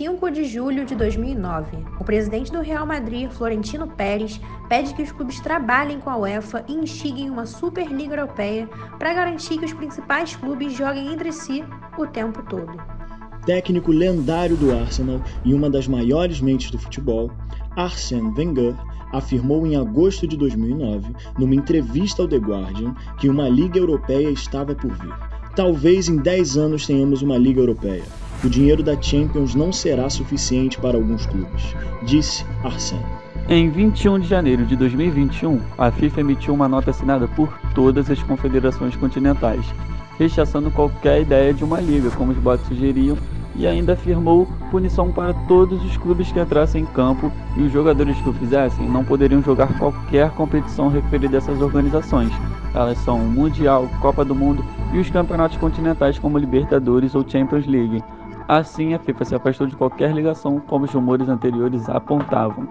5 de julho de 2009. O presidente do Real Madrid, Florentino Pérez, pede que os clubes trabalhem com a UEFA e instiguem uma Superliga Europeia para garantir que os principais clubes joguem entre si o tempo todo. Técnico lendário do Arsenal e uma das maiores mentes do futebol, Arsène Wenger afirmou em agosto de 2009, numa entrevista ao The Guardian, que uma Liga Europeia estava por vir. Talvez em 10 anos tenhamos uma Liga Europeia. O dinheiro da Champions não será suficiente para alguns clubes, disse Arsène. Em 21 de janeiro de 2021, a FIFA emitiu uma nota assinada por todas as confederações continentais, rechaçando qualquer ideia de uma liga, como os bots sugeriam, e ainda afirmou punição para todos os clubes que entrassem em campo e os jogadores que o fizessem não poderiam jogar qualquer competição referida a essas organizações. Elas são o Mundial, Copa do Mundo e os campeonatos continentais como Libertadores ou Champions League. Assim, a FIFA se afastou de qualquer ligação, como os rumores anteriores apontavam.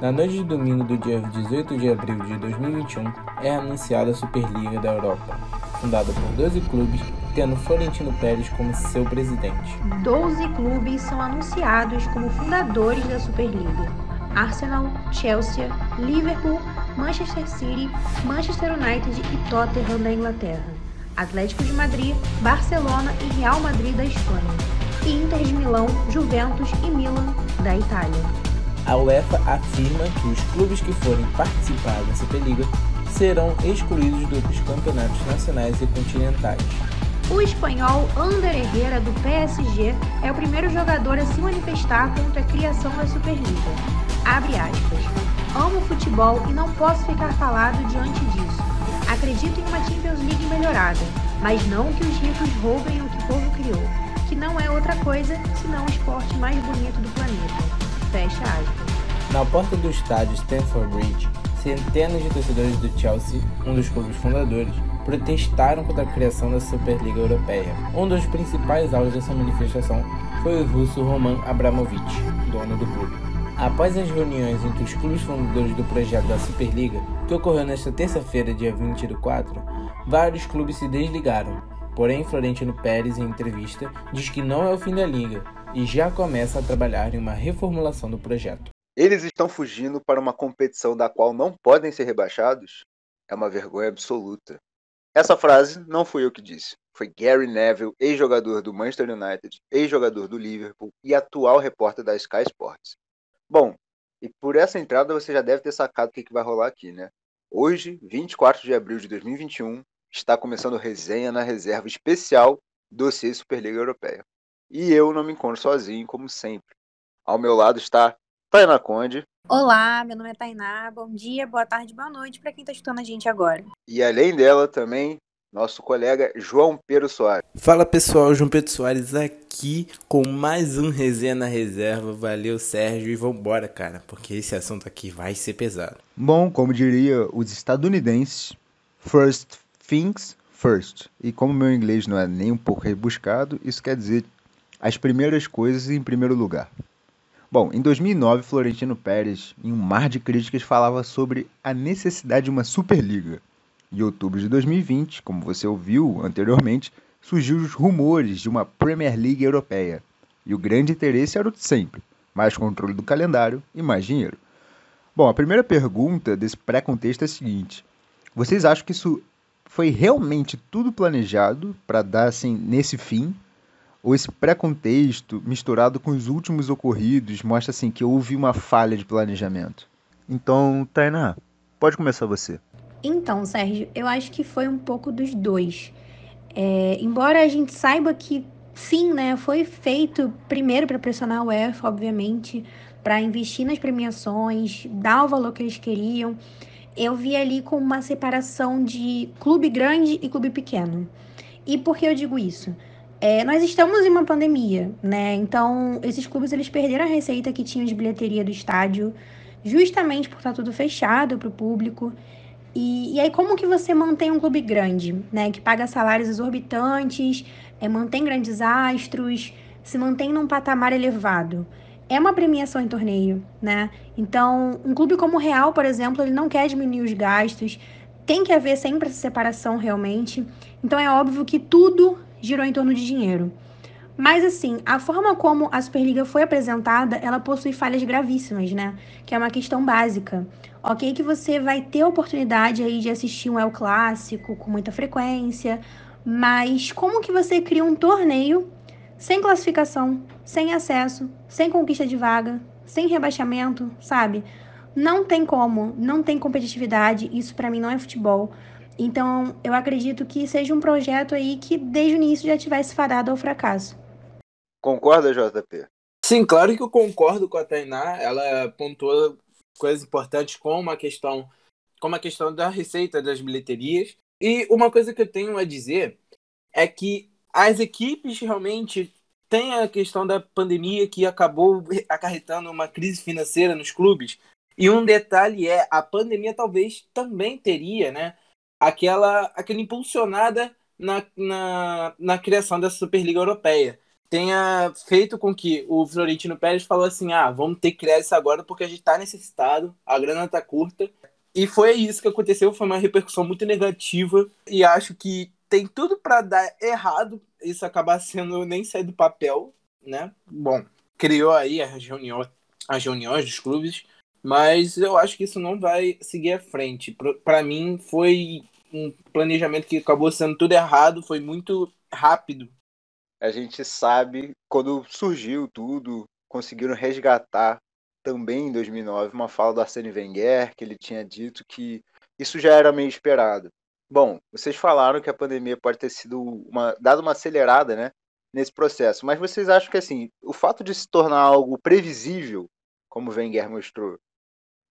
Na noite de domingo do dia 18 de abril de 2021, é anunciada a Superliga da Europa, fundada por 12 clubes tendo Florentino Pérez como seu presidente. Doze clubes são anunciados como fundadores da Superliga: Arsenal, Chelsea, Liverpool, Manchester City, Manchester United e Tottenham da Inglaterra, Atlético de Madrid, Barcelona e Real Madrid da Espanha, e Inter de Milão, Juventus e Milan da Itália. A UEFA afirma que os clubes que forem participar da Superliga serão excluídos dos campeonatos nacionais e continentais. O espanhol Ander Herrera, do PSG, é o primeiro jogador a se manifestar contra a criação da Superliga. Abre aspas. Amo futebol e não posso ficar calado diante disso. Acredito em uma Champions League melhorada, mas não que os ricos roubem o que o povo criou, que não é outra coisa senão o esporte mais bonito do planeta. Fecha aspas. Na porta do estádio Stamford Bridge, centenas de torcedores do Chelsea, um dos clubes fundadores, protestaram contra a criação da Superliga Europeia. Um dos principais alvos dessa manifestação foi o russo Roman Abramovich, dono do clube. Após as reuniões entre os clubes fundadores do projeto da Superliga, que ocorreu nesta terça-feira, dia 20 do 4, vários clubes se desligaram. Porém, Florentino Pérez, em entrevista, diz que não é o fim da liga e já começa a trabalhar em uma reformulação do projeto. Eles estão fugindo para uma competição da qual não podem ser rebaixados? É uma vergonha absoluta. Essa frase não fui eu que disse. Foi Gary Neville, ex-jogador do Manchester United, ex-jogador do Liverpool e atual repórter da Sky Sports. Bom, e por essa entrada você já deve ter sacado o que, vai rolar aqui, né? Hoje, 24 de abril de 2021, está começando resenha na reserva especial do C Superliga Europeia. E eu não me encontro sozinho, como sempre. Ao meu lado está Tainá Conde. Olá, meu nome é Tainá. Bom dia, boa tarde, boa noite para quem está escutando a gente agora. E além dela também, nosso colega João Pedro Soares. Fala pessoal, João Pedro Soares aqui com mais um Resenha na Reserva. Valeu, Sérgio, e vambora, cara, porque esse assunto aqui vai ser pesado. Bom, como diria os estadunidenses, first things first. E como meu inglês não é nem um pouco rebuscado, isso quer dizer as primeiras coisas em primeiro lugar. Bom, em 2009, Florentino Pérez, em um mar de críticas, falava sobre a necessidade de uma Superliga. Em outubro de 2020, como você ouviu anteriormente, surgiu os rumores de uma Premier League europeia. E o grande interesse era o de sempre: mais controle do calendário e mais dinheiro. Bom, a primeira pergunta desse pré-contexto é a seguinte: vocês acham que isso foi realmente tudo planejado para dar assim nesse fim? ou esse pré-contexto misturado com os últimos ocorridos mostra assim que houve uma falha de planejamento. Então, Tainá, pode começar você. Então, Sérgio, eu acho que foi um pouco dos dois. É, embora a gente saiba que sim, né, foi feito primeiro para pressionar a UEFA, obviamente, para investir nas premiações, dar o valor que eles queriam. Eu vi ali com uma separação de clube grande e clube pequeno. E por que eu digo isso? É, nós estamos em uma pandemia, né? Então, esses clubes eles perderam a receita que tinham de bilheteria do estádio, justamente por estar tudo fechado para o público. E, e, aí, como que você mantém um clube grande, né? Que paga salários exorbitantes, é, mantém grandes astros, se mantém num patamar elevado? É uma premiação em torneio, né? Então, um clube como o Real, por exemplo, ele não quer diminuir os gastos, tem que haver sempre essa separação realmente. Então, é óbvio que tudo girou em torno de dinheiro. Mas assim, a forma como a Superliga foi apresentada, ela possui falhas gravíssimas, né? Que é uma questão básica. Ok que você vai ter a oportunidade aí de assistir um El Clássico com muita frequência, mas como que você cria um torneio sem classificação, sem acesso, sem conquista de vaga, sem rebaixamento, sabe? Não tem como, não tem competitividade, isso para mim não é futebol. Então, eu acredito que seja um projeto aí que desde o início já tivesse fadado ao fracasso. Concorda, JP? Sim, claro que eu concordo com a Tainá. Ela pontuou coisas importantes como a questão, como a questão da receita das bilheterias. E uma coisa que eu tenho a dizer é que as equipes realmente têm a questão da pandemia que acabou acarretando uma crise financeira nos clubes. E um detalhe é, a pandemia talvez também teria, né, aquela, aquela impulsionada na, na, na criação da Superliga Europeia tenha feito com que o Florentino Pérez falou assim: ah, vamos ter que criar isso agora porque a gente está necessitado, a grana está curta. E foi isso que aconteceu, foi uma repercussão muito negativa e acho que tem tudo para dar errado, isso acabar sendo nem sair do papel, né? Bom, criou aí as reuniões, as reuniões dos clubes, mas eu acho que isso não vai seguir à frente. Para mim foi um planejamento que acabou sendo tudo errado, foi muito rápido a gente sabe quando surgiu tudo, conseguiram resgatar também em 2009 uma fala do Arsene Wenger, que ele tinha dito que isso já era meio esperado. Bom, vocês falaram que a pandemia pode ter sido uma dado uma acelerada, né, nesse processo, mas vocês acham que assim, o fato de se tornar algo previsível, como o Wenger mostrou,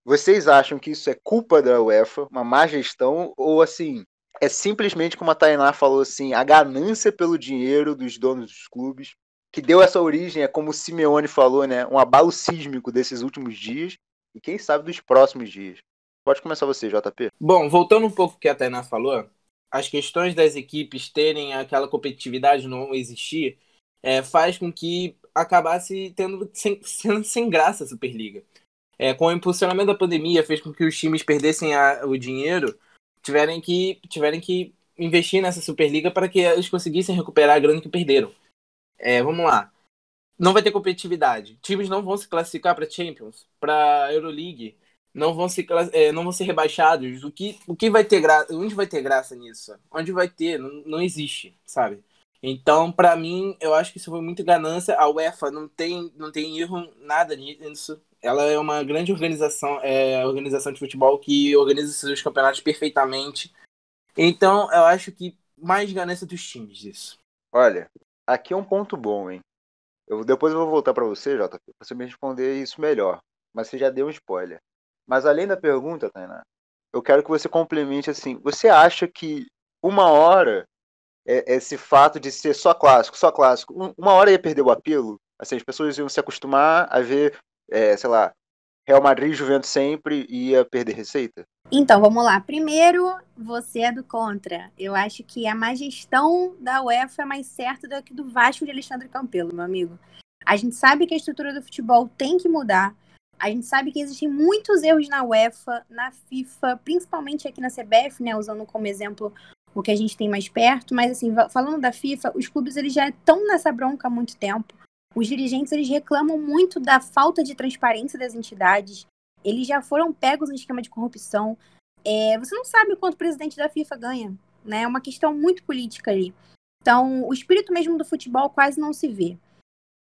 vocês acham que isso é culpa da UEFA, uma má gestão ou assim, é simplesmente como a Tainá falou assim, a ganância pelo dinheiro dos donos dos clubes, que deu essa origem, é como o Simeone falou, né, um abalo sísmico desses últimos dias e quem sabe dos próximos dias. Pode começar você, JP. Bom, voltando um pouco que a Tainá falou, as questões das equipes terem aquela competitividade não existir é, faz com que acabasse tendo sem, sendo sem graça a Superliga. É, com o impulsionamento da pandemia fez com que os times perdessem a, o dinheiro tiverem que, tiverem que investir nessa Superliga para que eles conseguissem recuperar a grana que perderam. É, vamos lá. Não vai ter competitividade. Times não vão se classificar para Champions, para Euroleague, não vão se é, não vão ser rebaixados. O que o que vai ter graça? Onde vai ter graça nisso? Onde vai ter? Não, não existe, sabe? Então, para mim, eu acho que isso foi muito ganância. A UEFA não tem não tem erro nada nisso ela é uma grande organização, é, organização de futebol que organiza seus campeonatos perfeitamente. Então, eu acho que mais ganância dos times isso. Olha, aqui é um ponto bom, hein? Eu, depois eu vou voltar para você, Jota, pra você me responder isso melhor. Mas você já deu um spoiler. Mas além da pergunta, Tainá, eu quero que você complemente assim. Você acha que uma hora é, esse fato de ser só clássico, só clássico, uma hora ia perder o apelo? Assim, as pessoas iam se acostumar a ver é, sei lá, Real Madrid, Juventus sempre ia perder receita? Então, vamos lá. Primeiro, você é do contra. Eu acho que a má gestão da UEFA é mais certa do que do Vasco de Alexandre Campelo, meu amigo. A gente sabe que a estrutura do futebol tem que mudar. A gente sabe que existem muitos erros na UEFA, na FIFA, principalmente aqui na CBF, né, usando como exemplo o que a gente tem mais perto, mas assim, falando da FIFA, os clubes eles já estão nessa bronca há muito tempo. Os dirigentes eles reclamam muito da falta de transparência das entidades. Eles já foram pegos em esquema de corrupção. É, você não sabe quanto o presidente da FIFA ganha. Né? É uma questão muito política ali. Então, o espírito mesmo do futebol quase não se vê.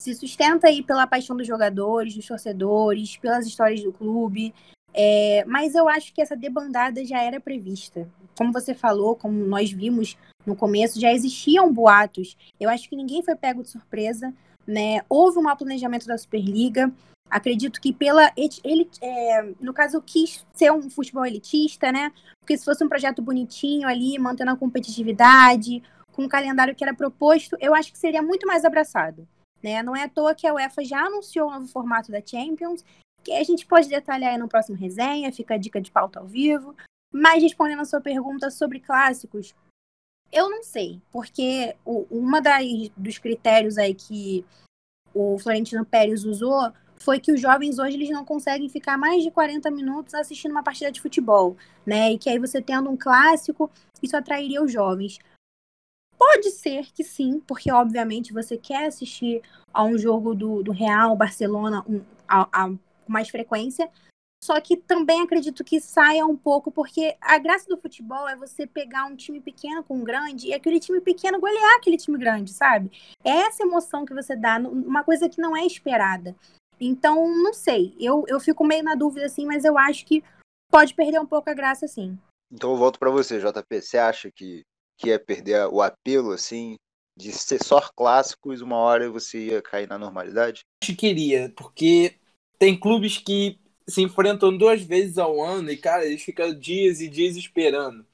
Se sustenta aí pela paixão dos jogadores, dos torcedores, pelas histórias do clube. É, mas eu acho que essa debandada já era prevista. Como você falou, como nós vimos no começo, já existiam boatos. Eu acho que ninguém foi pego de surpresa né? Houve um planejamento da Superliga. Acredito que pela ele, é, no caso, quis ser um futebol elitista, né? Porque se fosse um projeto bonitinho ali, mantendo a competitividade, com o calendário que era proposto, eu acho que seria muito mais abraçado. Né? Não é à toa que a UEFA já anunciou o novo formato da Champions, que a gente pode detalhar aí no próximo resenha, fica a dica de pauta ao vivo. Mas respondendo a sua pergunta sobre clássicos, eu não sei, porque o, uma das, dos critérios aí que o Florentino Pérez usou foi que os jovens hoje eles não conseguem ficar mais de 40 minutos assistindo uma partida de futebol, né? E que aí você tendo um clássico, isso atrairia os jovens. Pode ser que sim, porque obviamente você quer assistir a um jogo do, do Real, Barcelona, um, a, a, mais frequência. Só que também acredito que saia um pouco, porque a graça do futebol é você pegar um time pequeno com um grande e aquele time pequeno golear aquele time grande, sabe? É essa emoção que você dá, uma coisa que não é esperada. Então, não sei. Eu, eu fico meio na dúvida, assim, mas eu acho que pode perder um pouco a graça, sim. Então eu volto para você, JP. Você acha que, que ia perder o apelo, assim, de ser só clássicos, uma hora você ia cair na normalidade? Acho que iria, porque tem clubes que se enfrentam duas vezes ao ano e, cara, eles ficam dias e dias esperando.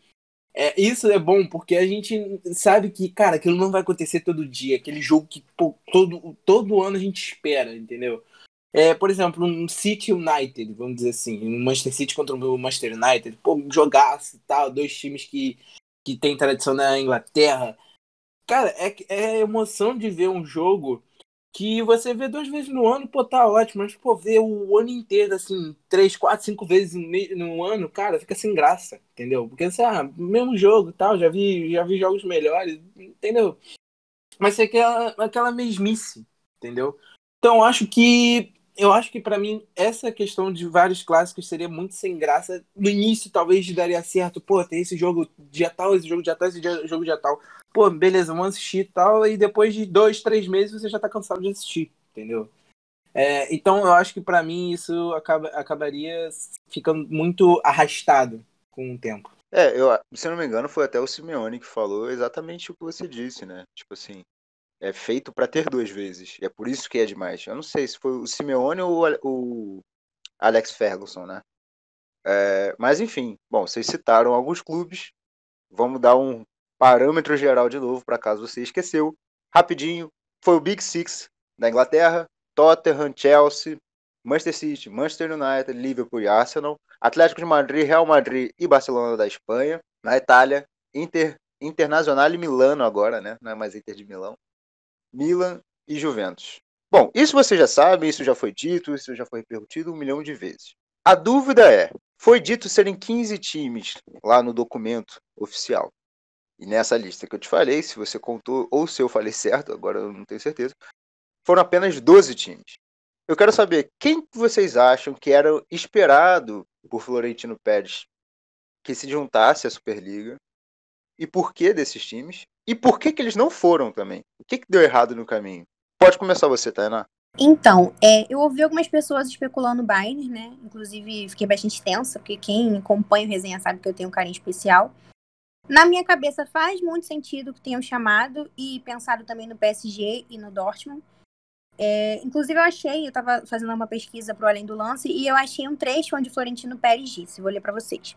É, isso é bom porque a gente sabe que, cara, aquilo não vai acontecer todo dia. Aquele jogo que pô, todo, todo ano a gente espera, entendeu? É, por exemplo, um City United, vamos dizer assim, um Manchester City contra o Manchester United, pô, jogaço e tal, dois times que, que tem tradição na Inglaterra. Cara, é, é emoção de ver um jogo que você vê duas vezes no ano, pô, tá ótimo, mas, pô, ver o ano inteiro, assim, três, quatro, cinco vezes no ano, cara, fica sem graça, entendeu? Porque, assim, ah, mesmo jogo tal, já vi, já vi jogos melhores, entendeu? Mas é aquela, aquela mesmice, entendeu? Então, acho que eu acho que para mim essa questão de vários clássicos seria muito sem graça. No início talvez daria certo, pô, tem esse jogo dia tal, esse jogo dia tal, esse jogo dia tal. Pô, beleza, vamos assistir e tal, e depois de dois, três meses você já tá cansado de assistir, entendeu? É, então eu acho que para mim isso acaba, acabaria ficando muito arrastado com o tempo. É, eu, se não me engano, foi até o Simeone que falou exatamente o que você disse, né? Tipo assim, é feito para ter duas vezes. E é por isso que é demais. Eu não sei se foi o Simeone ou o Alex Ferguson, né? É, mas enfim, bom, vocês citaram alguns clubes. Vamos dar um parâmetro geral de novo, para caso você esqueceu. Rapidinho, foi o Big Six da Inglaterra: Tottenham, Chelsea, Manchester City, Manchester United, Liverpool e Arsenal, Atlético de Madrid, Real Madrid e Barcelona da Espanha. Na Itália, Inter, Internacional e Milano agora, né? Não é mais Inter de Milão. Milan e Juventus. Bom, isso você já sabe, isso já foi dito, isso já foi repercutido um milhão de vezes. A dúvida é: foi dito serem 15 times lá no documento oficial. E nessa lista que eu te falei, se você contou ou se eu falei certo, agora eu não tenho certeza, foram apenas 12 times. Eu quero saber quem vocês acham que era esperado por Florentino Pérez que se juntasse à Superliga e por que desses times e por que, que eles não foram também? O que, que deu errado no caminho? Pode começar você, Tainá. Então, é, eu ouvi algumas pessoas especulando o Bayern, né? Inclusive, fiquei bastante tensa, porque quem acompanha o resenha sabe que eu tenho um carinho especial. Na minha cabeça faz muito sentido que tenham chamado e pensado também no PSG e no Dortmund. É, inclusive, eu achei, eu estava fazendo uma pesquisa para o Além do Lance e eu achei um trecho onde Florentino Pérez disse, vou ler para vocês.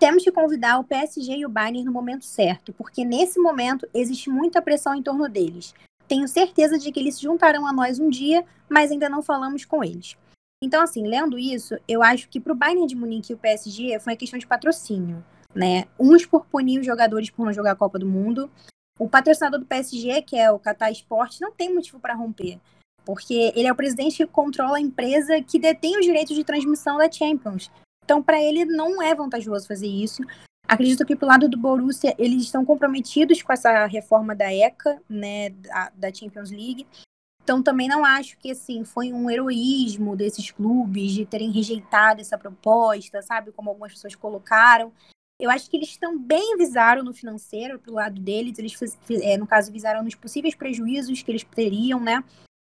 Temos que convidar o PSG e o Bayern no momento certo, porque nesse momento existe muita pressão em torno deles. Tenho certeza de que eles se juntarão a nós um dia, mas ainda não falamos com eles. Então, assim, lendo isso, eu acho que para o Bayern de Munique e o PSG foi uma questão de patrocínio, né? Uns por punir os jogadores por não jogar a Copa do Mundo. O patrocinador do PSG, que é o Qatar Sport, não tem motivo para romper, porque ele é o presidente que controla a empresa que detém os direitos de transmissão da Champions. Então, para ele, não é vantajoso fazer isso. Acredito que, pro lado do Borussia, eles estão comprometidos com essa reforma da ECA, né, da, Champions League. Então, também não acho que, assim, foi um heroísmo desses clubes de terem rejeitado essa proposta, sabe? Como algumas pessoas colocaram. Eu acho que eles também visaram no financeiro, pro lado deles. Eles, é, no caso, visaram nos possíveis prejuízos que eles teriam, né?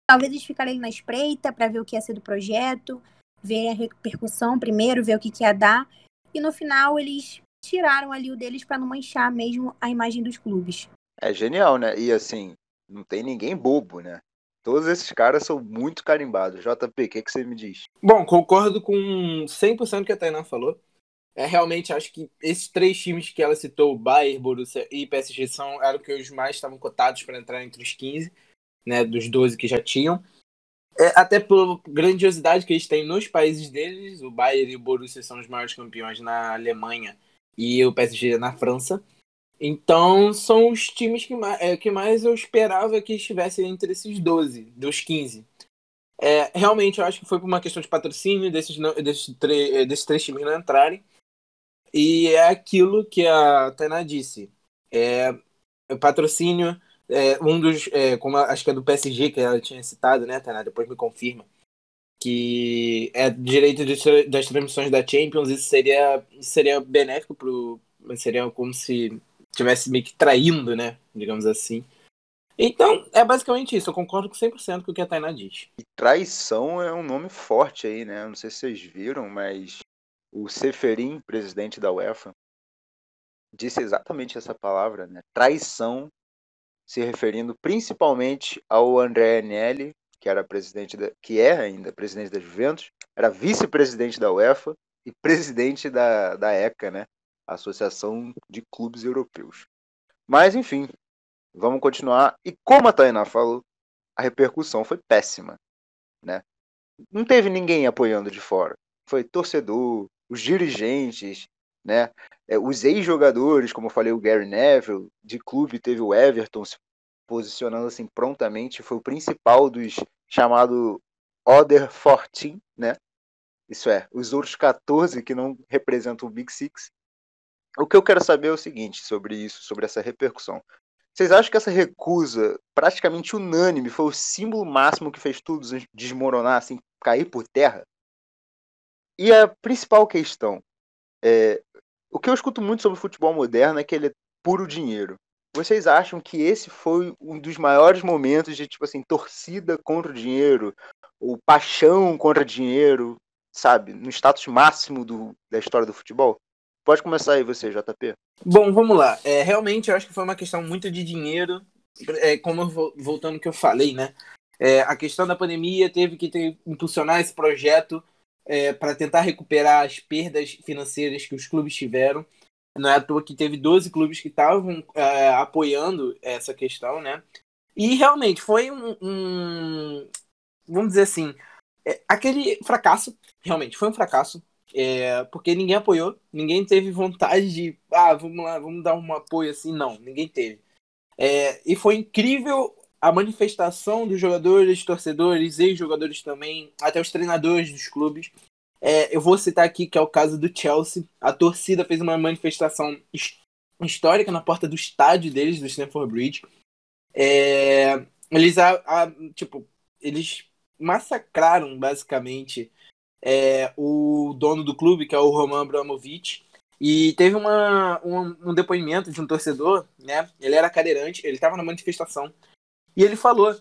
Talvez eles ficarem na espreita para ver o que ia ser do projeto ver a repercussão primeiro, ver o que, que ia dar. E no final eles tiraram ali o deles para não manchar mesmo a imagem dos clubes. É genial, né? E assim, não tem ninguém bobo, né? Todos esses caras são muito carimbados. JP, o que, que você me diz? Bom, concordo com 100% do que a Tainá falou. É, realmente acho que esses três times que ela citou, Bayern, Borussia e PSG, são, eram que os mais estavam cotados para entrar entre os 15, né, dos 12 que já tinham. É, até pela grandiosidade que eles têm nos países deles, o Bayern e o Borussia são os maiores campeões na Alemanha e o PSG na França. Então são os times que mais, é, que mais eu esperava que estivessem entre esses 12, dos 15. É, realmente eu acho que foi por uma questão de patrocínio desses, desses, desses três times não entrarem. E é aquilo que a Tainá disse. É, patrocínio, é, um dos, é, como acho que é do PSG que ela tinha citado, né, Tainá? Depois me confirma. Que é direito de, das transmissões da Champions, isso seria, seria benéfico pro. Seria como se tivesse meio que traindo, né? Digamos assim. Então, é basicamente isso. Eu concordo com 100% com o que a Tainá diz. E traição é um nome forte aí, né? Não sei se vocês viram, mas o Seferin, presidente da UEFA, disse exatamente essa palavra, né? Traição, se referindo principalmente ao André Agnelli, que era presidente da, que é ainda presidente da Juventus, era vice-presidente da UEFA e presidente da, da ECA, né? Associação de Clubes Europeus. Mas enfim, vamos continuar. E como a Tainá falou, a repercussão foi péssima, né? Não teve ninguém apoiando de fora. Foi torcedor, os dirigentes, né? É, os ex-jogadores, como eu falei, o Gary Neville, de clube teve o Everton se posicionando assim prontamente, foi o principal dos chamado Other 14, né? Isso é, os outros 14 que não representam o Big Six. O que eu quero saber é o seguinte sobre isso, sobre essa repercussão. Vocês acham que essa recusa, praticamente unânime, foi o símbolo máximo que fez tudo desmoronar, assim, cair por terra? E a principal questão, é, o que eu escuto muito sobre o futebol moderno é que ele é puro dinheiro. Vocês acham que esse foi um dos maiores momentos de, tipo assim, torcida contra o dinheiro, ou paixão contra dinheiro, sabe? No status máximo do, da história do futebol? Pode começar aí você, JP. Bom, vamos lá. É, realmente, eu acho que foi uma questão muito de dinheiro. É, como voltando ao que eu falei, né? É, a questão da pandemia teve que ter, impulsionar esse projeto é, para tentar recuperar as perdas financeiras que os clubes tiveram. Não é à toa que teve 12 clubes que estavam é, apoiando essa questão, né? E realmente foi um, um vamos dizer assim, é, aquele fracasso, realmente foi um fracasso. É, porque ninguém apoiou, ninguém teve vontade de, ah, vamos lá, vamos dar um apoio assim, não, ninguém teve. É, e foi incrível a manifestação dos jogadores, torcedores, ex-jogadores também, até os treinadores dos clubes. É, eu vou citar aqui que é o caso do Chelsea. A torcida fez uma manifestação histórica na porta do estádio deles, do Stamford Bridge. É, eles, a, a, tipo, eles massacraram basicamente é, o dono do clube, que é o Roman Abramovich, e teve uma, um, um, depoimento de um torcedor, né? Ele era cadeirante, ele estava na manifestação, e ele falou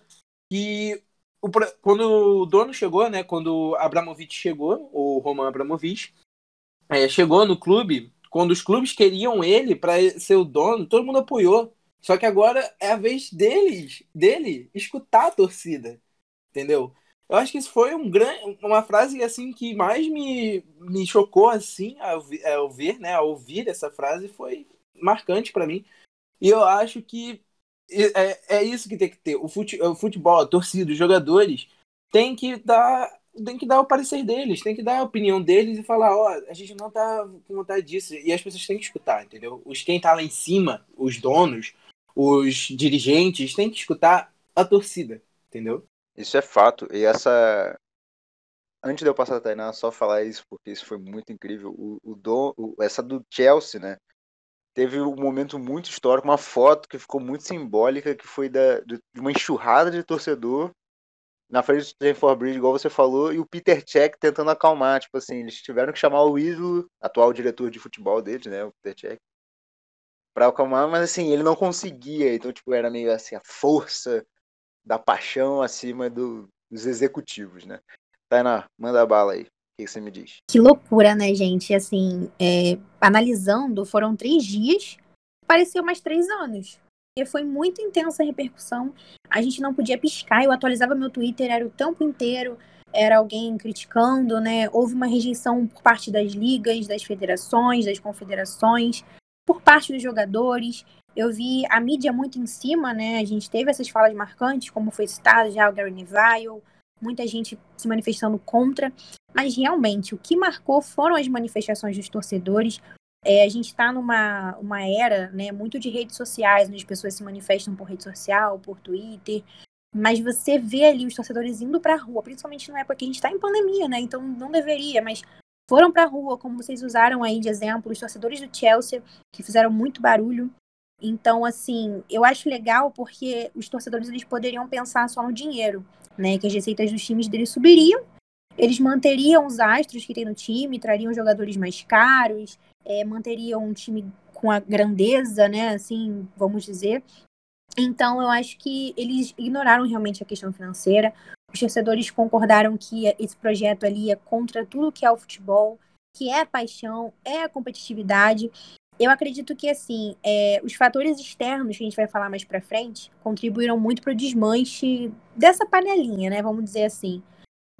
que o, quando o dono chegou, né? Quando Abramovich chegou, o Roman Abramovich, é, chegou no clube, quando os clubes queriam ele para ser o dono, todo mundo apoiou. Só que agora é a vez deles, dele, escutar a torcida, entendeu? Eu acho que isso foi um grande, uma frase assim que mais me, me chocou assim ao, ao ver, né, ao ouvir essa frase foi marcante para mim. E eu acho que é, é isso que tem que ter. O futebol, o futebol, a torcida, os jogadores tem que dar tem que dar o parecer deles, tem que dar a opinião deles e falar, ó, oh, a gente não tá com vontade disso. E as pessoas têm que escutar, entendeu? Os quem tá lá em cima, os donos, os dirigentes, têm que escutar a torcida, entendeu? Isso é fato. E essa. Antes de eu passar a Tainá, só falar isso, porque isso foi muito incrível. O, o, do, o essa do Chelsea, né? Teve um momento muito histórico, uma foto que ficou muito simbólica, que foi da, de uma enxurrada de torcedor na frente do Stanford Bridge, igual você falou, e o Peter Cech tentando acalmar. Tipo assim, eles tiveram que chamar o ídolo, atual diretor de futebol deles, né? O Peter Cech, pra acalmar, mas assim, ele não conseguia. Então, tipo, era meio assim, a força da paixão acima do, dos executivos, né? Tainá, manda bala aí. Que você me diz? Que loucura, né, gente? Assim, é, analisando, foram três dias, pareceu mais três anos. E foi muito intensa a repercussão. A gente não podia piscar. Eu atualizava meu Twitter, era o tempo inteiro. Era alguém criticando, né? Houve uma rejeição por parte das ligas, das federações, das confederações, por parte dos jogadores. Eu vi a mídia muito em cima, né? A gente teve essas falas marcantes, como foi citado já o Gary Neville, muita gente se manifestando contra. Mas realmente, o que marcou foram as manifestações dos torcedores. É, a gente está numa uma era né, muito de redes sociais, onde as pessoas se manifestam por rede social, por Twitter. Mas você vê ali os torcedores indo para a rua, principalmente na época que a gente está em pandemia, né? Então não deveria, mas foram para a rua, como vocês usaram aí de exemplo, os torcedores do Chelsea, que fizeram muito barulho. Então, assim, eu acho legal porque os torcedores eles poderiam pensar só no dinheiro, né? Que as receitas dos times deles subiriam, eles manteriam os astros que tem no time, trariam jogadores mais caros, é, manteriam um time com a grandeza, né? Assim, vamos dizer. Então, eu acho que eles ignoraram realmente a questão financeira. Os torcedores concordaram que esse projeto ali é contra tudo que é o futebol, que é a paixão, é a competitividade. Eu acredito que, assim, é, os fatores externos, que a gente vai falar mais pra frente, contribuíram muito para o desmanche dessa panelinha, né? Vamos dizer assim,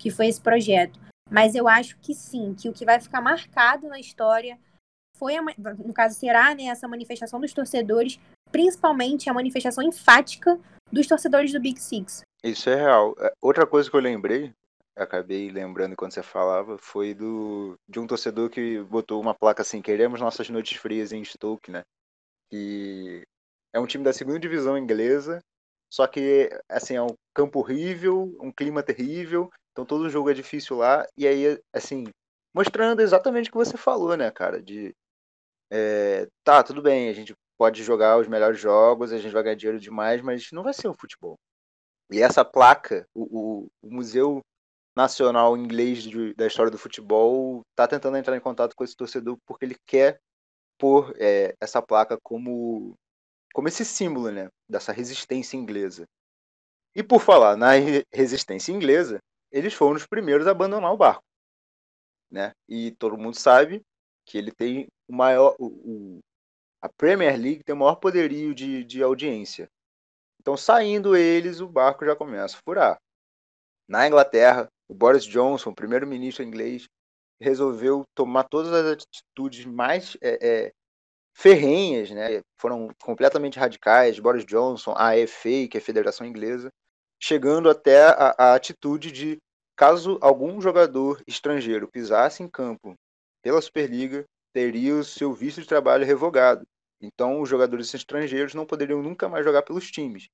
que foi esse projeto. Mas eu acho que sim, que o que vai ficar marcado na história foi, a, no caso, será né, essa manifestação dos torcedores, principalmente a manifestação enfática dos torcedores do Big Six. Isso é real. É, outra coisa que eu lembrei, acabei lembrando quando você falava, foi do de um torcedor que botou uma placa assim: queremos nossas noites frias em Stoke, né? Que é um time da segunda divisão inglesa, só que assim é um campo horrível, um clima terrível, então todo jogo é difícil lá e aí assim mostrando exatamente o que você falou, né, cara? De é, tá, tudo bem, a gente pode jogar os melhores jogos, a gente vai ganhar dinheiro demais, mas não vai ser o futebol. E essa placa, o, o, o Museu Nacional Inglês de, da História do Futebol, está tentando entrar em contato com esse torcedor porque ele quer pôr é, essa placa como, como esse símbolo né, dessa resistência inglesa. E por falar na resistência inglesa, eles foram os primeiros a abandonar o barco. Né? E todo mundo sabe que ele tem o maior. O, o, a Premier League tem o maior poderio de, de audiência. Então, saindo eles, o barco já começa a furar. Na Inglaterra, o Boris Johnson, primeiro-ministro inglês, resolveu tomar todas as atitudes mais é, é, ferrenhas, né? foram completamente radicais. Boris Johnson, a FA, que é a Federação Inglesa, chegando até a, a atitude de, caso algum jogador estrangeiro pisasse em campo pela Superliga, teria o seu visto de trabalho revogado. Então, os jogadores estrangeiros não poderiam nunca mais jogar pelos times.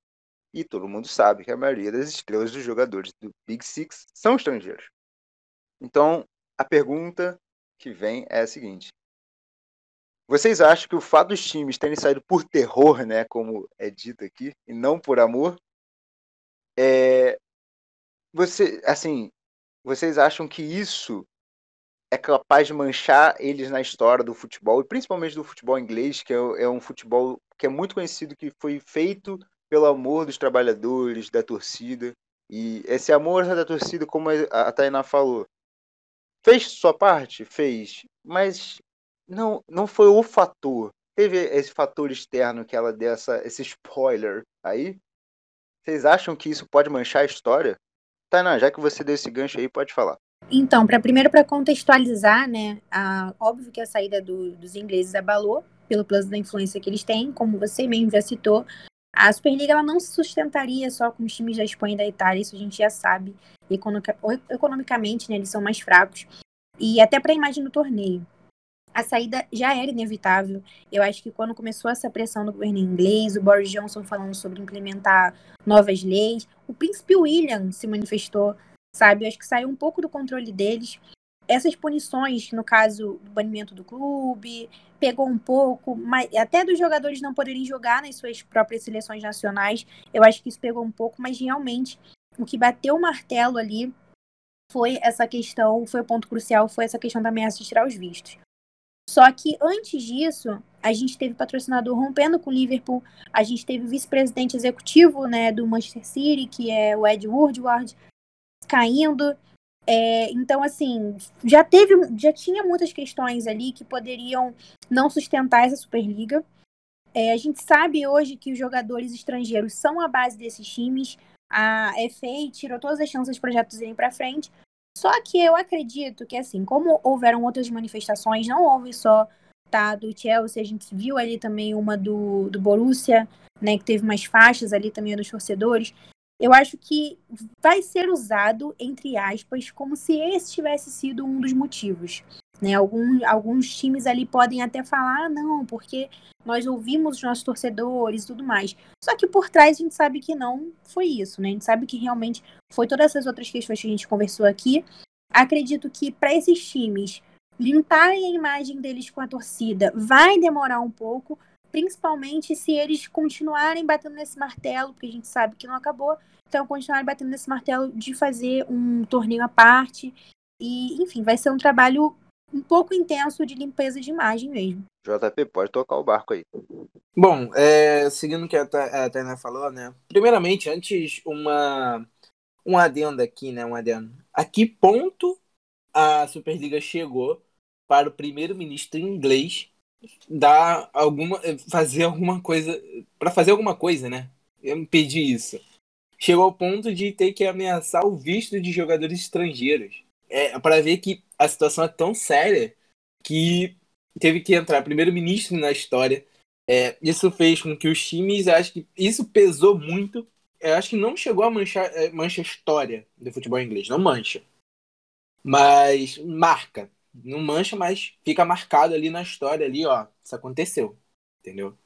E todo mundo sabe que a maioria das estrelas dos jogadores do Big Six são estrangeiros. Então, a pergunta que vem é a seguinte: vocês acham que o fato dos times terem saído por terror, né, como é dito aqui, e não por amor, é você, assim, vocês acham que isso é capaz de manchar eles na história do futebol, e principalmente do futebol inglês, que é, é um futebol que é muito conhecido, que foi feito pelo amor dos trabalhadores, da torcida. E esse amor da torcida, como a Tainá falou, fez sua parte? Fez. Mas não, não foi o fator. Teve esse fator externo que ela deu essa, esse spoiler aí. Vocês acham que isso pode manchar a história? Tainá, já que você deu esse gancho aí, pode falar. Então, para primeiro para contextualizar, né, a, óbvio que a saída do, dos ingleses abalou pelo plano da influência que eles têm, como você mesmo já citou. A Superliga ela não se sustentaria só com os times da Espanha e da Itália, isso a gente já sabe. Economicamente, né, eles são mais fracos. E até para a imagem do torneio. A saída já era inevitável. Eu acho que quando começou essa pressão do governo inglês, o Boris Johnson falando sobre implementar novas leis, o príncipe William se manifestou sabe? Eu acho que saiu um pouco do controle deles. Essas punições, no caso do banimento do clube, pegou um pouco, mas até dos jogadores não poderem jogar nas suas próprias seleções nacionais, eu acho que isso pegou um pouco, mas realmente o que bateu o martelo ali foi essa questão, foi o ponto crucial, foi essa questão da ameaça de tirar os vistos. Só que antes disso, a gente teve patrocinador rompendo com o Liverpool, a gente teve vice-presidente executivo né, do Manchester City, que é o Ed Woodward, caindo. É, então, assim, já teve, já tinha muitas questões ali que poderiam não sustentar essa Superliga. É, a gente sabe hoje que os jogadores estrangeiros são a base desses times. A FA tirou todas as chances dos projetos irem para frente. Só que eu acredito que, assim, como houveram outras manifestações, não houve só tá, do Chelsea, a gente viu ali também uma do, do Borussia, né, que teve umas faixas ali também dos torcedores eu acho que vai ser usado, entre aspas, como se esse tivesse sido um dos motivos. Né? Algum, alguns times ali podem até falar, ah, não, porque nós ouvimos os nossos torcedores e tudo mais. Só que por trás a gente sabe que não foi isso, né? A gente sabe que realmente foi todas essas outras questões que a gente conversou aqui. Acredito que para esses times limparem a imagem deles com a torcida vai demorar um pouco, principalmente se eles continuarem batendo nesse martelo, porque a gente sabe que não acabou, então continuarem batendo nesse martelo de fazer um torneio à parte. E, enfim, vai ser um trabalho um pouco intenso de limpeza de imagem mesmo. JP, pode tocar o barco aí. Bom, é, seguindo o que a, a Tainá falou, né? Primeiramente, antes, uma, um adendo aqui, né? Um adendo. A que ponto a Superliga chegou para o primeiro-ministro inglês dar alguma fazer alguma coisa para fazer alguma coisa, né? Eu me pedi isso. Chegou ao ponto de ter que ameaçar o visto de jogadores estrangeiros. É, para ver que a situação é tão séria que teve que entrar primeiro-ministro na história. É, isso fez com que os times, acho que isso pesou muito. Eu acho que não chegou a manchar é, mancha a história do futebol inglês, não mancha. Mas marca. Não mancha, mas fica marcado ali na história ali, ó. Isso aconteceu. Entendeu?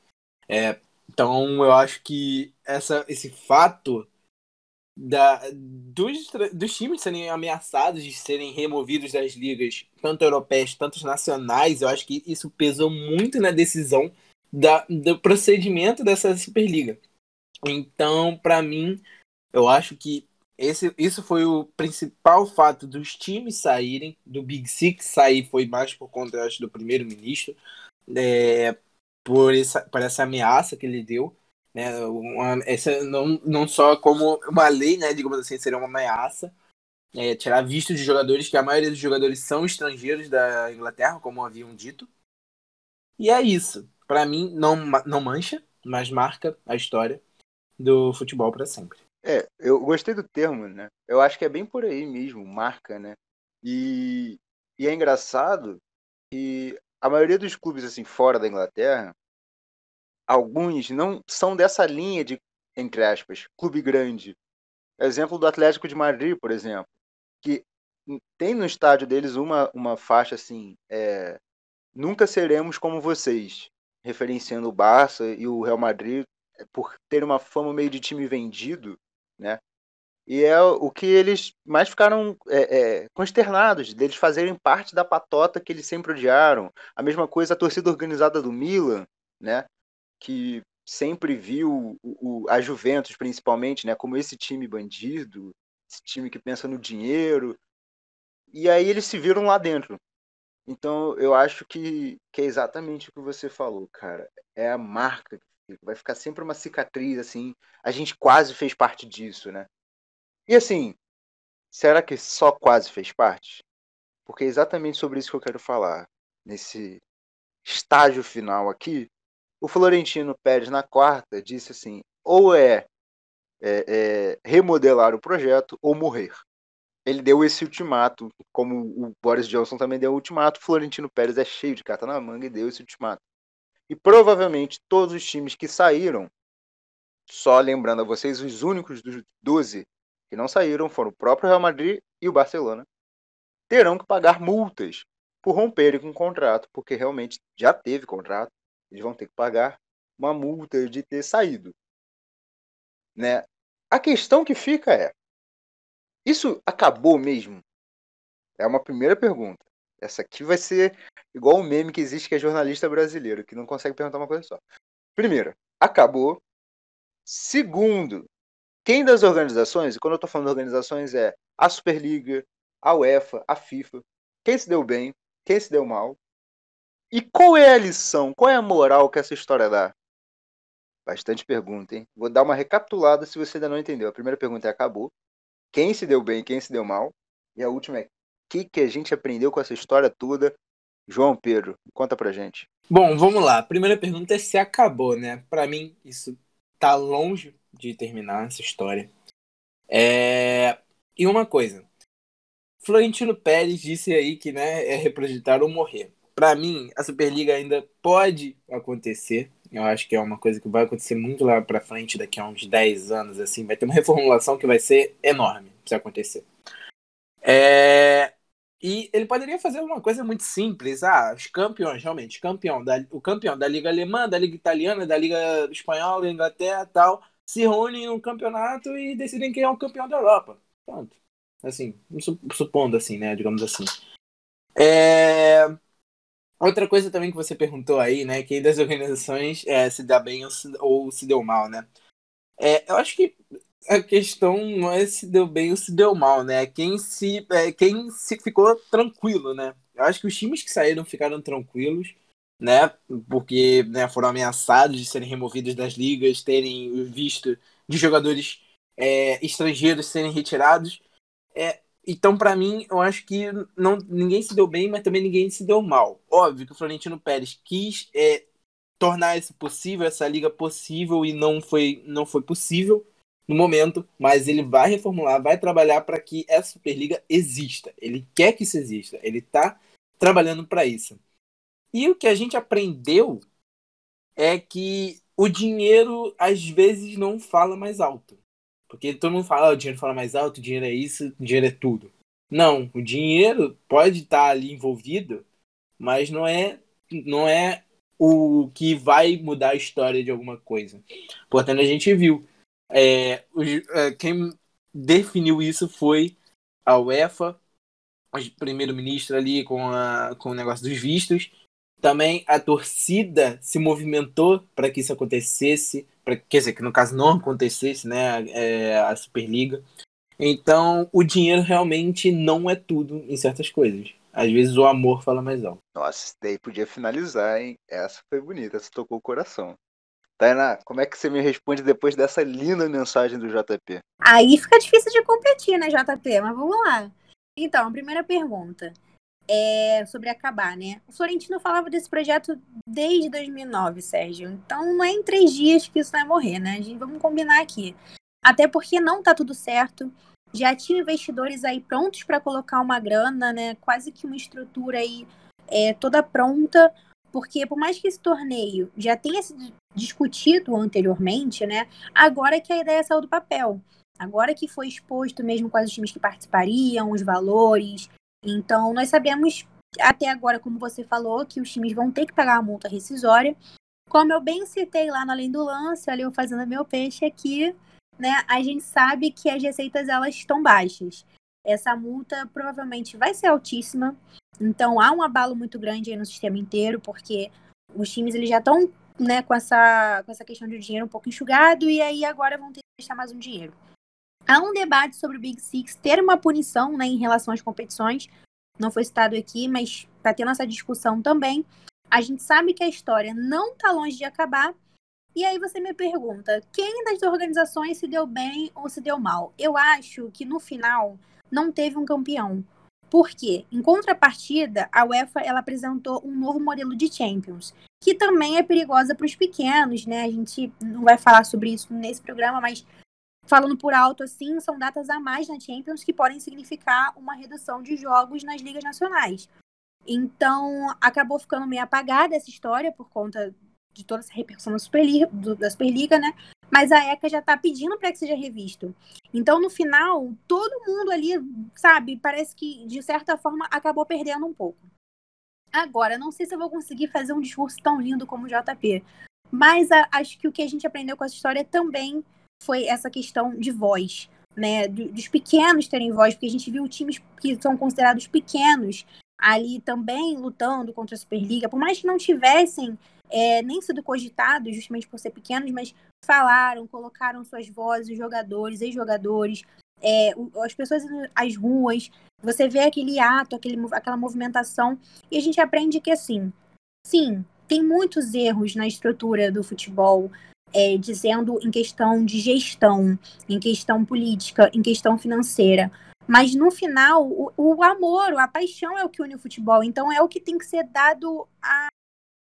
É, então eu acho que essa, esse fato da, dos, dos times serem ameaçados de serem removidos das ligas, tanto europeias, tanto nacionais, eu acho que isso pesou muito na decisão da, do procedimento dessa Superliga. Então, para mim, eu acho que esse, isso foi o principal fato dos times saírem, do Big Six sair foi mais por conta acho, do primeiro-ministro, é, por, essa, por essa ameaça que ele deu. Né, uma, essa não, não só como uma lei, né, digamos assim, seria uma ameaça, é, tirar visto de jogadores, que a maioria dos jogadores são estrangeiros da Inglaterra, como haviam dito. E é isso. Para mim, não, não mancha, mas marca a história do futebol para sempre. É, eu gostei do termo, né? Eu acho que é bem por aí mesmo, marca, né? E, e é engraçado que a maioria dos clubes assim fora da Inglaterra, alguns não são dessa linha de, entre aspas, clube grande. Exemplo do Atlético de Madrid, por exemplo, que tem no estádio deles uma, uma faixa assim, é, nunca seremos como vocês, referenciando o Barça e o Real Madrid por ter uma fama meio de time vendido, né? E é o que eles mais ficaram é, é, consternados, deles fazerem parte da patota que eles sempre odiaram. A mesma coisa a torcida organizada do Milan, né? Que sempre viu o, o, a Juventus, principalmente, né? Como esse time bandido, esse time que pensa no dinheiro. E aí eles se viram lá dentro. Então eu acho que, que é exatamente o que você falou, cara. É a marca Vai ficar sempre uma cicatriz, assim. A gente quase fez parte disso, né? E assim, será que só quase fez parte? Porque é exatamente sobre isso que eu quero falar. Nesse estágio final aqui, o Florentino Pérez, na quarta, disse assim: ou é, é, é remodelar o projeto ou morrer. Ele deu esse ultimato, como o Boris Johnson também deu o ultimato. Florentino Pérez é cheio de carta na manga e deu esse ultimato. E provavelmente todos os times que saíram, só lembrando a vocês, os únicos dos 12 que não saíram foram o próprio Real Madrid e o Barcelona, terão que pagar multas por romperem com o contrato, porque realmente já teve contrato, eles vão ter que pagar uma multa de ter saído. Né? A questão que fica é: isso acabou mesmo? É uma primeira pergunta. Essa aqui vai ser igual o um meme que existe que é jornalista brasileiro, que não consegue perguntar uma coisa só. Primeiro, acabou. Segundo, quem das organizações, e quando eu estou falando de organizações é a Superliga, a UEFA, a FIFA, quem se deu bem, quem se deu mal, e qual é a lição, qual é a moral que essa história dá? Bastante pergunta, hein? Vou dar uma recapitulada se você ainda não entendeu. A primeira pergunta é acabou. Quem se deu bem, quem se deu mal? E a última é que, que a gente aprendeu com essa história toda? João Pedro, conta pra gente. Bom, vamos lá. A primeira pergunta é se acabou, né? Para mim, isso tá longe de terminar essa história. É... E uma coisa. Florentino Pérez disse aí que né, é reprojetar ou morrer. Para mim, a Superliga ainda pode acontecer. Eu acho que é uma coisa que vai acontecer muito lá para frente, daqui a uns 10 anos, assim. Vai ter uma reformulação que vai ser enorme se acontecer. É... E ele poderia fazer uma coisa muito simples. Ah, os campeões, realmente, campeão da, o campeão da Liga Alemã, da Liga Italiana, da Liga Espanhola, Inglaterra tal, se reúnem no campeonato e decidem quem é o campeão da Europa. Pronto. Assim, supondo assim, né? Digamos assim. É... Outra coisa também que você perguntou aí, né? Quem das organizações é, se dá bem ou se, ou se deu mal, né? É, eu acho que a questão não é se deu bem ou se deu mal, né? Quem se, é, quem se ficou tranquilo, né? Eu acho que os times que saíram ficaram tranquilos, né? Porque né, foram ameaçados de serem removidos das ligas, terem visto de jogadores é, estrangeiros serem retirados. É, então, para mim, eu acho que não, ninguém se deu bem, mas também ninguém se deu mal. Óbvio que o Florentino Pérez quis é, tornar isso possível, essa liga possível, e não foi, não foi possível no momento, mas ele vai reformular, vai trabalhar para que essa Superliga exista. Ele quer que isso exista, ele está trabalhando para isso. E o que a gente aprendeu é que o dinheiro às vezes não fala mais alto. Porque todo mundo fala, oh, o dinheiro fala mais alto, o dinheiro é isso, o dinheiro é tudo. Não, o dinheiro pode estar ali envolvido, mas não é não é o que vai mudar a história de alguma coisa. Portanto, a gente viu. É, é, quem definiu isso foi a UEFA, o primeiro-ministro ali com, a, com o negócio dos vistos. Também a torcida se movimentou para que isso acontecesse pra, quer dizer, que no caso não acontecesse, né, é, a Superliga. Então, o dinheiro realmente não é tudo em certas coisas. Às vezes o amor fala mais alto. Nossa, isso daí podia finalizar, hein? Essa foi bonita, essa tocou o coração. Tainá, como é que você me responde depois dessa linda mensagem do JP? Aí fica difícil de competir, né, JP? Mas vamos lá. Então, primeira pergunta é, sobre acabar, né? O Florentino falava desse projeto desde 2009, Sérgio. Então não é em três dias que isso vai morrer, né? A gente, vamos combinar aqui. Até porque não tá tudo certo. Já tinha investidores aí prontos para colocar uma grana, né? Quase que uma estrutura aí é, toda pronta. Porque por mais que esse torneio já tenha sido discutido anteriormente, né? Agora que a ideia saiu do papel. Agora que foi exposto mesmo quais os times que participariam, os valores, então, nós sabemos até agora, como você falou, que os times vão ter que pagar a multa rescisória. Como eu bem citei lá no Além do Lance, ali eu fazendo meu peixe aqui, né, a gente sabe que as receitas elas estão baixas. Essa multa provavelmente vai ser altíssima. Então há um abalo muito grande aí no sistema inteiro, porque os times eles já estão né, com, essa, com essa questão de dinheiro um pouco enxugado e aí agora vão ter que gastar mais um dinheiro. Há um debate sobre o Big Six ter uma punição né, em relação às competições. Não foi citado aqui, mas está tendo essa discussão também. A gente sabe que a história não está longe de acabar. E aí você me pergunta, quem das organizações se deu bem ou se deu mal? Eu acho que no final não teve um campeão. Por quê? Em contrapartida, a UEFA ela apresentou um novo modelo de Champions, que também é perigosa para os pequenos, né? A gente não vai falar sobre isso nesse programa, mas falando por alto assim, são datas a mais na Champions que podem significar uma redução de jogos nas ligas nacionais. Então, acabou ficando meio apagada essa história por conta de toda essa repercussão da Superliga, da Superliga né? Mas a ECA já está pedindo para que seja revisto. Então, no final, todo mundo ali, sabe, parece que, de certa forma, acabou perdendo um pouco. Agora, não sei se eu vou conseguir fazer um discurso tão lindo como o JP, mas a, acho que o que a gente aprendeu com essa história também foi essa questão de voz, né? Dos pequenos terem voz, porque a gente viu times que são considerados pequenos ali também lutando contra a Superliga, por mais que não tivessem é, nem sido cogitados, justamente por ser pequenos, mas falaram, colocaram suas vozes, os jogadores, ex-jogadores, é, as pessoas as ruas, você vê aquele ato, aquele, aquela movimentação, e a gente aprende que assim, sim, tem muitos erros na estrutura do futebol, é, dizendo em questão de gestão, em questão política, em questão financeira. Mas no final, o, o, amor, a paixão é o que une o futebol. Então é o que tem que ser dado a,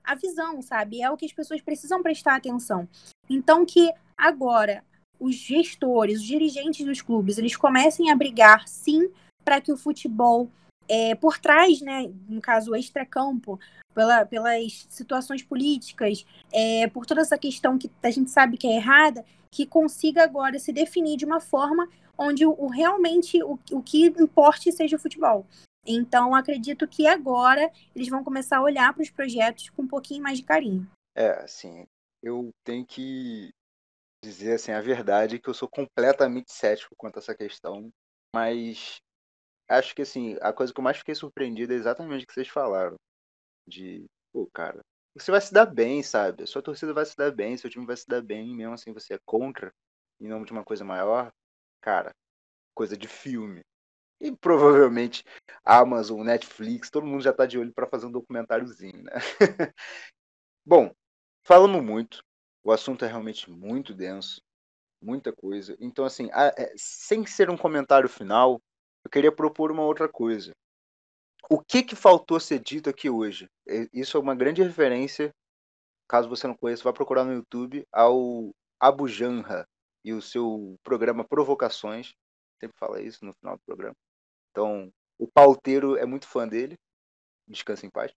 a visão, sabe? É o que as pessoas precisam prestar atenção. Então que agora os gestores, os dirigentes dos clubes, eles comecem a brigar, sim, para que o futebol, é, por trás, né, no caso extra-campo, pela, pelas situações políticas, é, por toda essa questão que a gente sabe que é errada, que consiga agora se definir de uma forma onde o, o realmente o, o que importe seja o futebol. Então, acredito que agora eles vão começar a olhar para os projetos com um pouquinho mais de carinho. É, assim, eu tenho que dizer assim a verdade que eu sou completamente cético quanto a essa questão, mas acho que assim a coisa que eu mais fiquei surpreendido é exatamente o que vocês falaram De, pô, cara, você vai se dar bem, sabe? A sua torcida vai se dar bem, seu time vai se dar bem, mesmo assim você é contra, em nome de uma coisa maior. Cara, coisa de filme. E provavelmente Amazon, Netflix, todo mundo já tá de olho para fazer um documentáriozinho, né? Bom, falamos muito. O assunto é realmente muito denso, muita coisa. Então, assim, é, sem ser um comentário final, eu queria propor uma outra coisa. O que que faltou ser dito aqui hoje? Isso é uma grande referência, caso você não conheça, vá procurar no YouTube, ao Abu Janra e o seu programa Provocações. Sempre fala isso no final do programa. Então, o pauteiro é muito fã dele. Descansa em paz.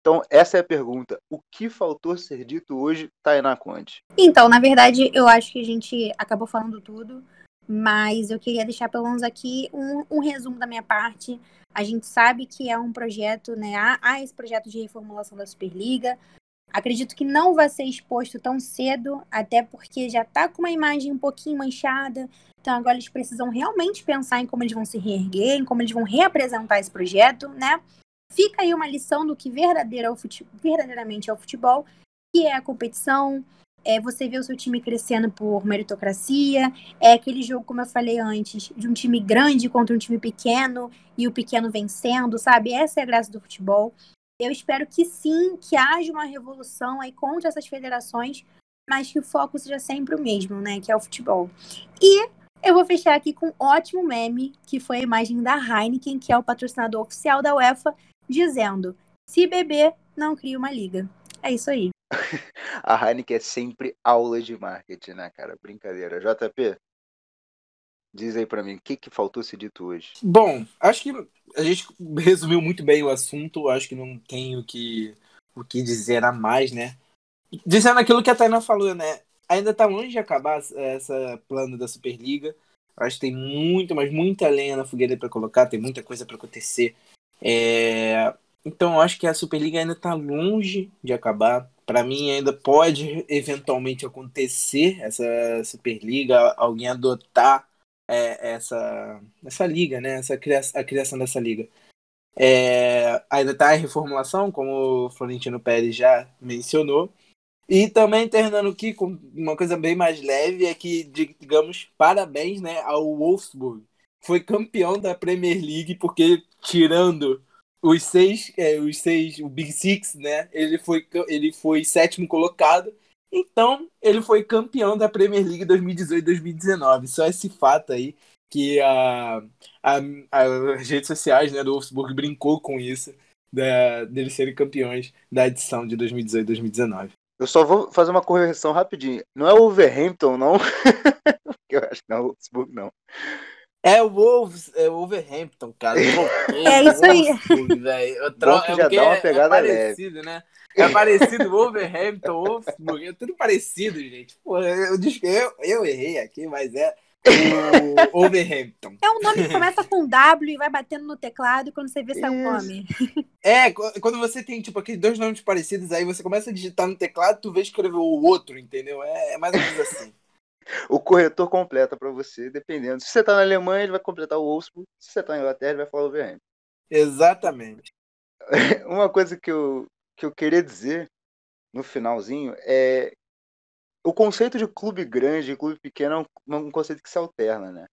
Então, essa é a pergunta. O que faltou ser dito hoje, Tainá Conte? Então, na verdade, eu acho que a gente acabou falando tudo, mas eu queria deixar pelo menos aqui um, um resumo da minha parte. A gente sabe que é um projeto, né? Há, há esse projeto de reformulação da Superliga. Acredito que não vai ser exposto tão cedo, até porque já está com uma imagem um pouquinho manchada. Então agora eles precisam realmente pensar em como eles vão se reerguer, em como eles vão reapresentar esse projeto, né? Fica aí uma lição do que verdadeiro é futebol, verdadeiramente é o futebol, que é a competição, é você ver o seu time crescendo por meritocracia, é aquele jogo, como eu falei antes, de um time grande contra um time pequeno e o pequeno vencendo, sabe? Essa é a graça do futebol. Eu espero que sim, que haja uma revolução aí contra essas federações, mas que o foco seja sempre o mesmo, né? Que é o futebol. E eu vou fechar aqui com um ótimo meme, que foi a imagem da Heineken, que é o patrocinador oficial da UEFA, dizendo: se beber, não cria uma liga. É isso aí. a Heineken é sempre aula de marketing, né, cara? Brincadeira. JP, diz aí para mim, o que, que faltou ser dito hoje? Bom, acho que a gente resumiu muito bem o assunto. Acho que não tenho que, o que dizer a mais, né? Dizendo aquilo que a Tainá falou, né? Ainda tá longe de acabar essa plano da Superliga. Acho que tem muito, mas muita lenha na fogueira para colocar, tem muita coisa para acontecer. É... Então, acho que a Superliga ainda está longe de acabar. Para mim, ainda pode eventualmente acontecer essa Superliga, alguém adotar é, essa, essa liga, né? Essa criação, a criação dessa liga. É, ainda está em reformulação, como o Florentino Pérez já mencionou. E também terminando aqui com uma coisa bem mais leve, é que, digamos, parabéns né, ao Wolfsburg. Foi campeão da Premier League, porque tirando os seis, é, os seis, o Big Six, né? Ele foi, ele foi sétimo colocado. Então, ele foi campeão da Premier League 2018-2019. Só esse fato aí que a, a, as redes sociais né, do Wolfsburg brincou com isso, da, deles serem campeões da edição de 2018-2019. Eu só vou fazer uma correção rapidinho. Não é o Wolverhampton, não? eu acho que não é o Wolfsburg, não. É o Wolves, é o Wolverhampton, cara. é isso aí. Velho. Tro... É já dá uma pegada é parecido, leve. né? É parecido Wolverhampton, Wolfsburg, é tudo parecido, gente. Pô, eu, eu, eu errei aqui, mas é o Wolverhampton. É um nome que começa com W e vai batendo no teclado quando você vê seu nome. É, quando você tem, tipo, aqueles dois nomes parecidos, aí você começa a digitar no teclado, tu vê escrever o outro, entendeu? É, é mais ou menos assim o corretor completa para você, dependendo. Se você está na Alemanha, ele vai completar o Wolfsburg. Se você está na Inglaterra, ele vai falar o VM. Exatamente. Uma coisa que eu, que eu queria dizer no finalzinho é o conceito de clube grande e clube pequeno é um, um, conceito que se alterna, né?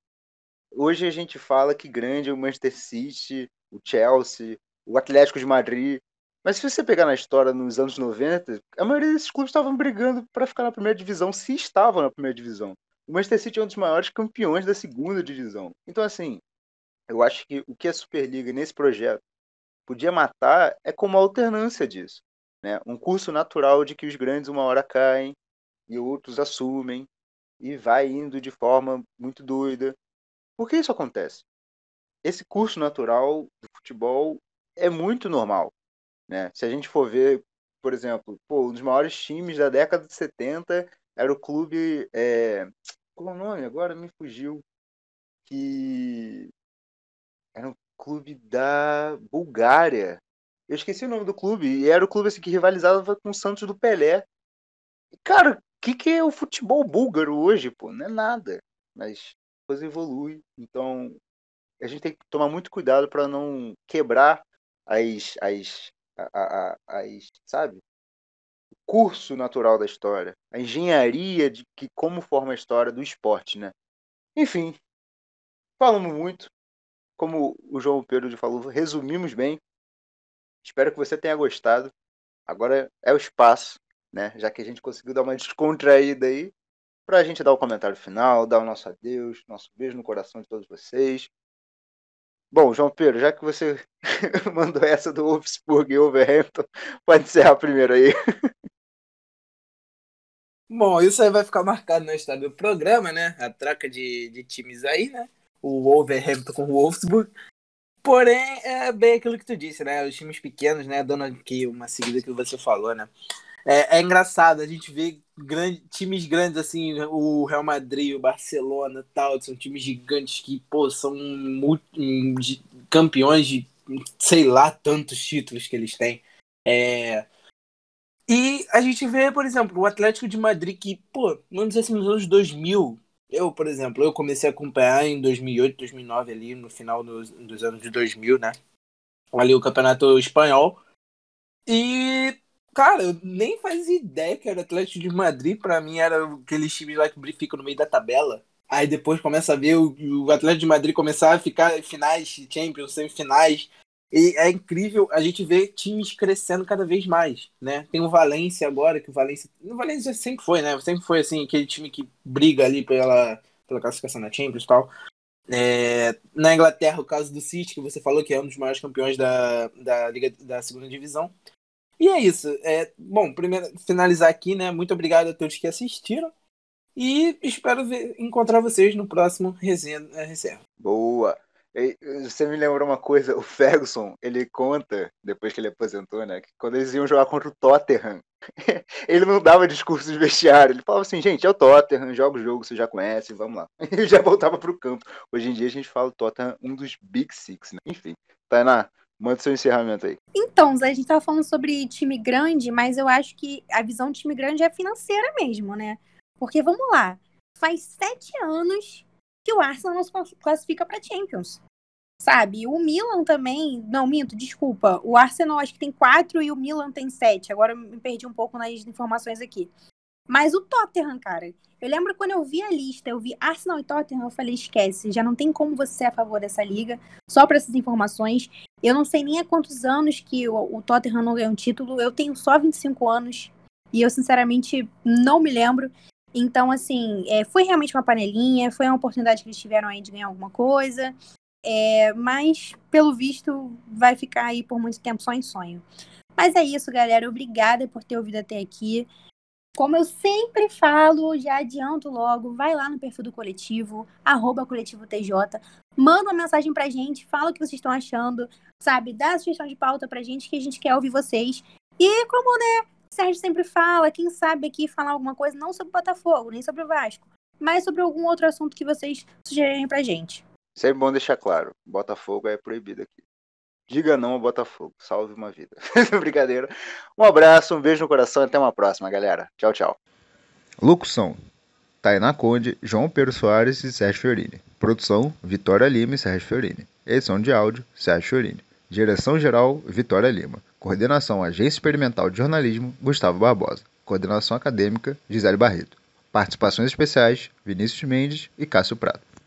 Hoje a gente fala que grande é o Manchester City, o Chelsea, o Atlético de Madrid, mas se você pegar na história nos anos 90, a maioria desses clubes estavam brigando para ficar na primeira divisão, se estavam na primeira divisão. O Manchester City é um dos maiores campeões da segunda divisão. Então, assim, eu acho que o que a Superliga nesse projeto podia matar é como a alternância disso. Né? Um curso natural de que os grandes uma hora caem e outros assumem e vai indo de forma muito doida. Por que isso acontece? Esse curso natural do futebol é muito normal. Né? Se a gente for ver, por exemplo, pô, um dos maiores times da década de 70 era o clube. É... Qual é o nome? Agora me fugiu. Que era um clube da Bulgária. Eu esqueci o nome do clube. E era o clube assim, que rivalizava com o Santos do Pelé. E, cara, o que, que é o futebol búlgaro hoje? Pô? Não é nada. Mas a coisa evolui. Então a gente tem que tomar muito cuidado para não quebrar as, as a, a, a, sabe? O curso natural da história, a engenharia de que como forma a história do esporte, né? Enfim, falamos muito, como o João Pedro falou, resumimos bem. Espero que você tenha gostado. Agora é o espaço, né? Já que a gente conseguiu dar uma descontraída aí, para a gente dar o comentário final, dar o nosso adeus, nosso beijo no coração de todos vocês. Bom, João Pedro, já que você mandou essa do Wolfsburg e Overhampton, pode encerrar primeiro aí. Bom, isso aí vai ficar marcado na história do programa, né? A troca de, de times aí, né? O Wolverhampton com o Wolfsburg. Porém, é bem aquilo que tu disse, né? Os times pequenos, né? Dando aqui uma seguida que você falou, né? É, é engraçado, a gente vê grande, times grandes assim, o Real Madrid, o Barcelona tal, são times gigantes que, pô, são multi, campeões de sei lá tantos títulos que eles têm. É... E a gente vê, por exemplo, o Atlético de Madrid que, pô, vamos dizer assim, nos anos 2000, eu, por exemplo, eu comecei a acompanhar em 2008, 2009 ali, no final dos, dos anos de 2000, né? Ali o Campeonato Espanhol. E Cara, eu nem fazia ideia que era Atlético de Madrid. Pra mim era aqueles times lá que ficam no meio da tabela. Aí depois começa a ver o, o Atlético de Madrid começar a ficar em finais, Champions, semifinais. E é incrível a gente ver times crescendo cada vez mais, né? Tem o Valência agora, que o Valência. O Valência sempre foi, né? Sempre foi assim, aquele time que briga ali pela, pela classificação na Champions e tal. É, na Inglaterra, o caso do City, que você falou que é um dos maiores campeões da, da Liga da segunda divisão. E é isso. É, bom, primeiro finalizar aqui, né? Muito obrigado a todos que assistiram. E espero ver, encontrar vocês no próximo Resenha Reserva. Boa! Você me lembrou uma coisa, o Ferguson, ele conta, depois que ele aposentou, né, que quando eles iam jogar contra o Tottenham, ele não dava discurso de vestiário, ele falava assim, gente, é o Tottenham, joga o jogo, você já conhece, vamos lá. E já voltava pro campo. Hoje em dia a gente fala o Tottenham um dos Big Six, né? Enfim, Tainá, Manda seu encerramento aí. Então, Zé, a gente tava falando sobre time grande, mas eu acho que a visão de time grande é financeira mesmo, né? Porque vamos lá, faz sete anos que o Arsenal não se classifica para Champions. Sabe? O Milan também. Não, minto, desculpa. O Arsenal acho que tem quatro e o Milan tem sete. Agora me perdi um pouco nas informações aqui. Mas o Tottenham, cara. Eu lembro quando eu vi a lista, eu vi Arsenal e Tottenham, eu falei, esquece, já não tem como você ser a favor dessa liga, só para essas informações. Eu não sei nem há quantos anos que o, o Tottenham não ganhou um título, eu tenho só 25 anos e eu sinceramente não me lembro. Então, assim, é, foi realmente uma panelinha, foi uma oportunidade que eles tiveram aí de ganhar alguma coisa, é, mas pelo visto vai ficar aí por muito tempo só em sonho. Mas é isso, galera. Obrigada por ter ouvido até aqui. Como eu sempre falo, já adianto logo, vai lá no perfil do coletivo, arroba coletivo TJ, manda uma mensagem pra gente, fala o que vocês estão achando, sabe? Dá sugestão de pauta pra gente que a gente quer ouvir vocês. E como, né, Sérgio sempre fala, quem sabe aqui falar alguma coisa não sobre o Botafogo, nem sobre o Vasco, mas sobre algum outro assunto que vocês sugerirem pra gente. Sempre bom deixar claro, Botafogo é proibido aqui. Diga não ao Botafogo. Salve uma vida. Brincadeira. Um abraço, um beijo no coração e até uma próxima, galera. Tchau, tchau. Locução: Tainá Conde, João Pedro Soares e Sérgio Fiorini. Produção: Vitória Lima e Sérgio Fiorini. Edição de áudio: Sérgio Fiorini. Direção-geral: Vitória Lima. Coordenação: Agência Experimental de Jornalismo: Gustavo Barbosa. Coordenação acadêmica: Gisele Barreto. Participações especiais: Vinícius Mendes e Cássio Prado.